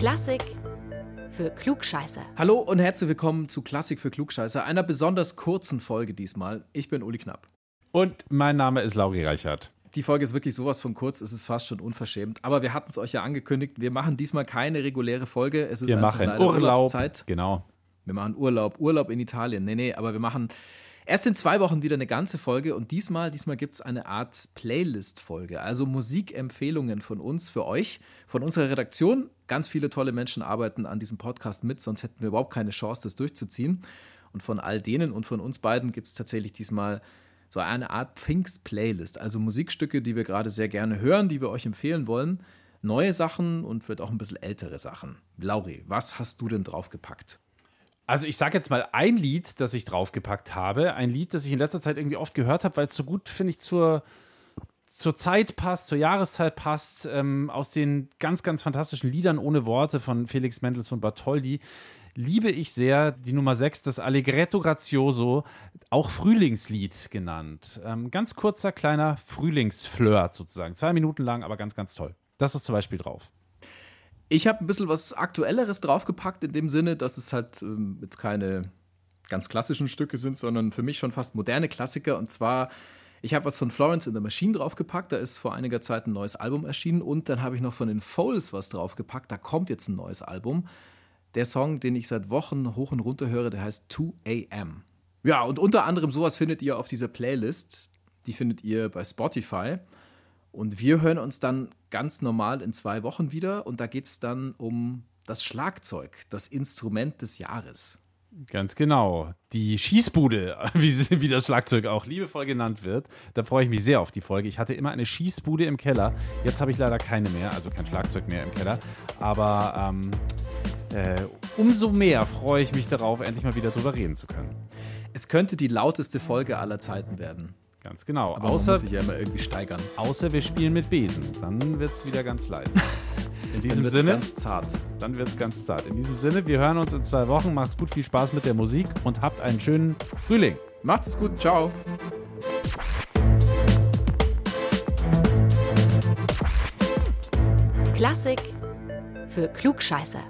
Klassik für Klugscheißer. Hallo und herzlich willkommen zu Klassik für Klugscheißer, einer besonders kurzen Folge diesmal. Ich bin Uli Knapp. Und mein Name ist Lauri Reichert. Die Folge ist wirklich sowas von kurz, es ist fast schon unverschämt. Aber wir hatten es euch ja angekündigt, wir machen diesmal keine reguläre Folge. Es ist Wir einfach machen Urlaub. Urlaubszeit. Genau. Wir machen Urlaub, Urlaub in Italien. Nee, nee, aber wir machen erst in zwei Wochen wieder eine ganze Folge und diesmal, diesmal gibt es eine Art Playlist-Folge, also Musikempfehlungen von uns für euch, von unserer Redaktion. Ganz viele tolle Menschen arbeiten an diesem Podcast mit, sonst hätten wir überhaupt keine Chance, das durchzuziehen. Und von all denen und von uns beiden gibt es tatsächlich diesmal so eine Art Pfingst-Playlist, also Musikstücke, die wir gerade sehr gerne hören, die wir euch empfehlen wollen. Neue Sachen und wird auch ein bisschen ältere Sachen. Lauri, was hast du denn draufgepackt? Also ich sage jetzt mal ein Lied, das ich draufgepackt habe. Ein Lied, das ich in letzter Zeit irgendwie oft gehört habe, weil es so gut, finde ich, zur, zur Zeit passt, zur Jahreszeit passt. Ähm, aus den ganz, ganz fantastischen Liedern ohne Worte von Felix Mendelssohn Bartholdy liebe ich sehr die Nummer 6, das Allegretto Grazioso, auch Frühlingslied genannt. Ähm, ganz kurzer, kleiner Frühlingsflirt sozusagen. Zwei Minuten lang, aber ganz, ganz toll. Das ist zum Beispiel drauf. Ich habe ein bisschen was Aktuelleres draufgepackt, in dem Sinne, dass es halt ähm, jetzt keine ganz klassischen Stücke sind, sondern für mich schon fast moderne Klassiker. Und zwar, ich habe was von Florence in the Machine draufgepackt, da ist vor einiger Zeit ein neues Album erschienen. Und dann habe ich noch von den Foles was draufgepackt, da kommt jetzt ein neues Album. Der Song, den ich seit Wochen hoch und runter höre, der heißt 2 AM. Ja, und unter anderem sowas findet ihr auf dieser Playlist. Die findet ihr bei Spotify. Und wir hören uns dann ganz normal in zwei Wochen wieder. Und da geht es dann um das Schlagzeug, das Instrument des Jahres. Ganz genau. Die Schießbude, wie, wie das Schlagzeug auch liebevoll genannt wird. Da freue ich mich sehr auf die Folge. Ich hatte immer eine Schießbude im Keller. Jetzt habe ich leider keine mehr, also kein Schlagzeug mehr im Keller. Aber ähm, äh, umso mehr freue ich mich darauf, endlich mal wieder drüber reden zu können. Es könnte die lauteste Folge aller Zeiten werden. Ganz genau. Aber man außer, muss sich ja immer irgendwie steigern. außer wir spielen mit Besen. Dann wird es wieder ganz leise. In Dann diesem wird's Sinne, ganz zart. dann wird es ganz zart. In diesem Sinne, wir hören uns in zwei Wochen. Macht's gut, viel Spaß mit der Musik und habt einen schönen Frühling. Macht's es gut, ciao. Klassik für Klugscheißer.